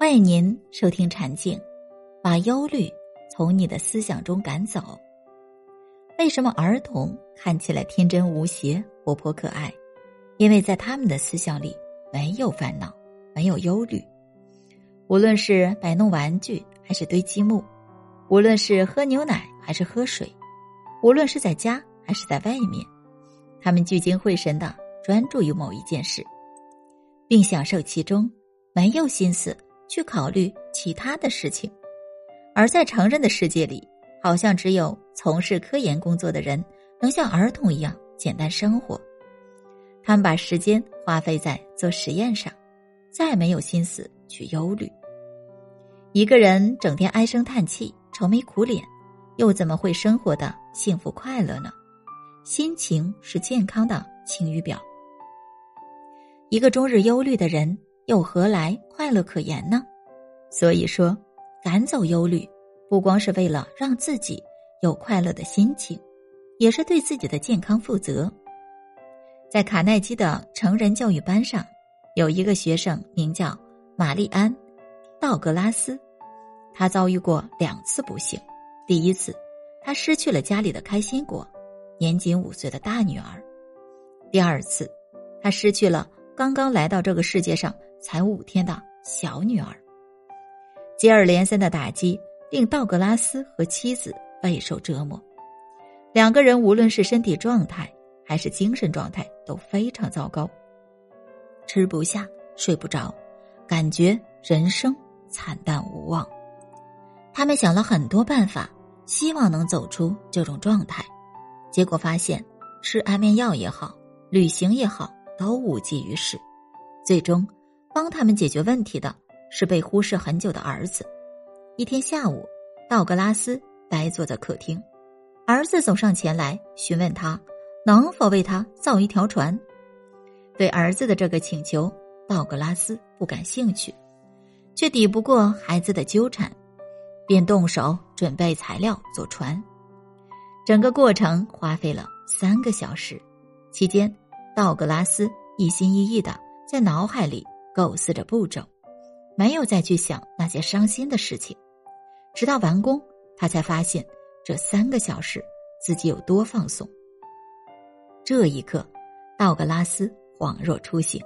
欢迎您收听《禅静》，把忧虑从你的思想中赶走。为什么儿童看起来天真无邪、活泼可爱？因为在他们的思想里没有烦恼，没有忧虑。无论是摆弄玩具还是堆积木，无论是喝牛奶还是喝水，无论是在家还是在外面，他们聚精会神的专注于某一件事，并享受其中，没有心思。去考虑其他的事情，而在成人的世界里，好像只有从事科研工作的人能像儿童一样简单生活。他们把时间花费在做实验上，再没有心思去忧虑。一个人整天唉声叹气、愁眉苦脸，又怎么会生活的幸福快乐呢？心情是健康的晴雨表。一个终日忧虑的人。又何来快乐可言呢？所以说，赶走忧虑，不光是为了让自己有快乐的心情，也是对自己的健康负责。在卡耐基的成人教育班上，有一个学生名叫玛丽安·道格拉斯，他遭遇过两次不幸。第一次，他失去了家里的开心果——年仅五岁的大女儿；第二次，他失去了刚刚来到这个世界上。才五天的小女儿，接二连三的打击令道格拉斯和妻子备受折磨。两个人无论是身体状态还是精神状态都非常糟糕，吃不下睡不着，感觉人生惨淡无望。他们想了很多办法，希望能走出这种状态，结果发现吃安眠药也好，旅行也好，都无济于事，最终。帮他们解决问题的是被忽视很久的儿子。一天下午，道格拉斯呆坐在客厅，儿子走上前来询问他能否为他造一条船。对儿子的这个请求，道格拉斯不感兴趣，却抵不过孩子的纠缠，便动手准备材料做船。整个过程花费了三个小时，期间，道格拉斯一心一意的在脑海里。构思着步骤，没有再去想那些伤心的事情。直到完工，他才发现这三个小时自己有多放松。这一刻，道格拉斯恍若初醒，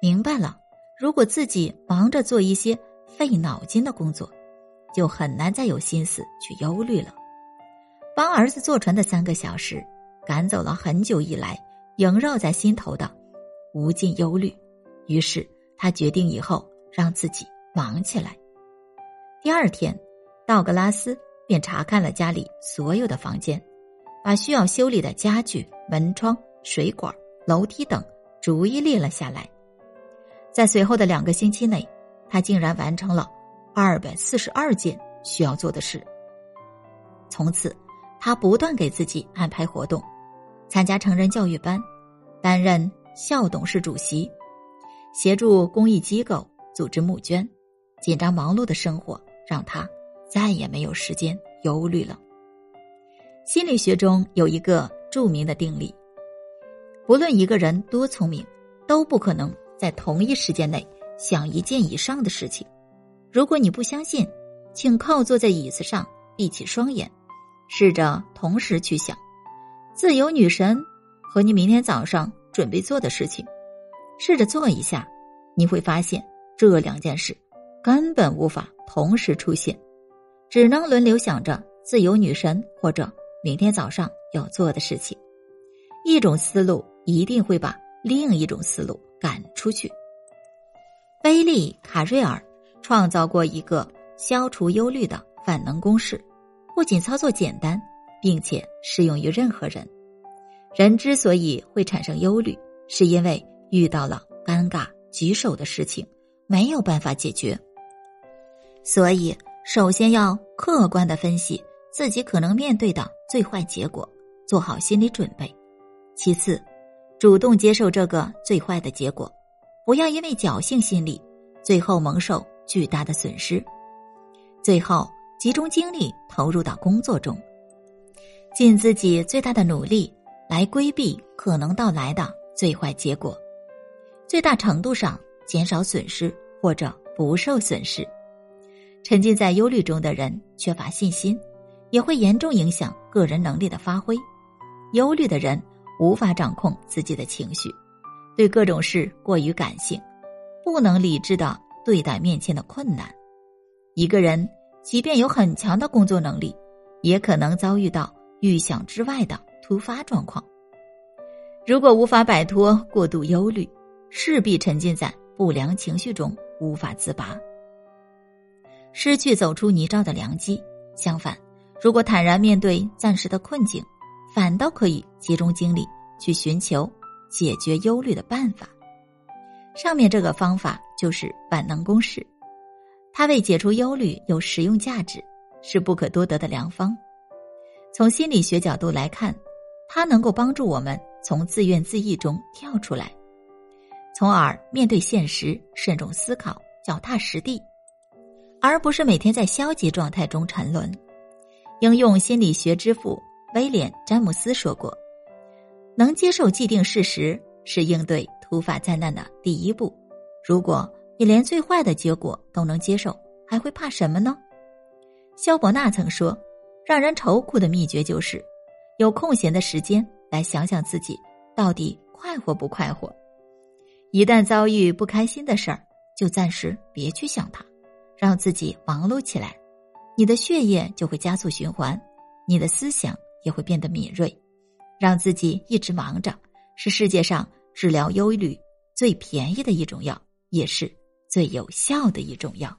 明白了：如果自己忙着做一些费脑筋的工作，就很难再有心思去忧虑了。帮儿子坐船的三个小时，赶走了很久以来萦绕在心头的无尽忧虑。于是。他决定以后让自己忙起来。第二天，道格拉斯便查看了家里所有的房间，把需要修理的家具、门窗、水管、楼梯等逐一列了下来。在随后的两个星期内，他竟然完成了二百四十二件需要做的事。从此，他不断给自己安排活动，参加成人教育班，担任校董事主席。协助公益机构组织募捐，紧张忙碌的生活让他再也没有时间忧虑了。心理学中有一个著名的定理：不论一个人多聪明，都不可能在同一时间内想一件以上的事情。如果你不相信，请靠坐在椅子上，闭起双眼，试着同时去想自由女神和你明天早上准备做的事情。试着做一下，你会发现这两件事根本无法同时出现，只能轮流想着自由女神或者明天早上要做的事情。一种思路一定会把另一种思路赶出去。威利·卡瑞尔创造过一个消除忧虑的万能公式，不仅操作简单，并且适用于任何人。人之所以会产生忧虑，是因为。遇到了尴尬棘手的事情，没有办法解决，所以首先要客观的分析自己可能面对的最坏结果，做好心理准备。其次，主动接受这个最坏的结果，不要因为侥幸心理，最后蒙受巨大的损失。最后，集中精力投入到工作中，尽自己最大的努力来规避可能到来的最坏结果。最大程度上减少损失或者不受损失。沉浸在忧虑中的人缺乏信心，也会严重影响个人能力的发挥。忧虑的人无法掌控自己的情绪，对各种事过于感性，不能理智的对待面前的困难。一个人即便有很强的工作能力，也可能遭遇到预想之外的突发状况。如果无法摆脱过度忧虑，势必沉浸在不良情绪中无法自拔。失去走出泥沼的良机。相反，如果坦然面对暂时的困境，反倒可以集中精力去寻求解决忧虑的办法。上面这个方法就是万能公式，它为解除忧虑有实用价值，是不可多得的良方。从心理学角度来看，它能够帮助我们从自怨自艾中跳出来，从而面对现实，慎重思考，脚踏实地。而不是每天在消极状态中沉沦。应用心理学之父威廉·詹姆斯说过：“能接受既定事实是应对突发灾难的第一步。如果你连最坏的结果都能接受，还会怕什么呢？”肖伯纳曾说：“让人愁苦的秘诀就是有空闲的时间来想想自己到底快活不快活。一旦遭遇不开心的事儿，就暂时别去想它。”让自己忙碌起来，你的血液就会加速循环，你的思想也会变得敏锐。让自己一直忙着，是世界上治疗忧虑最便宜的一种药，也是最有效的一种药。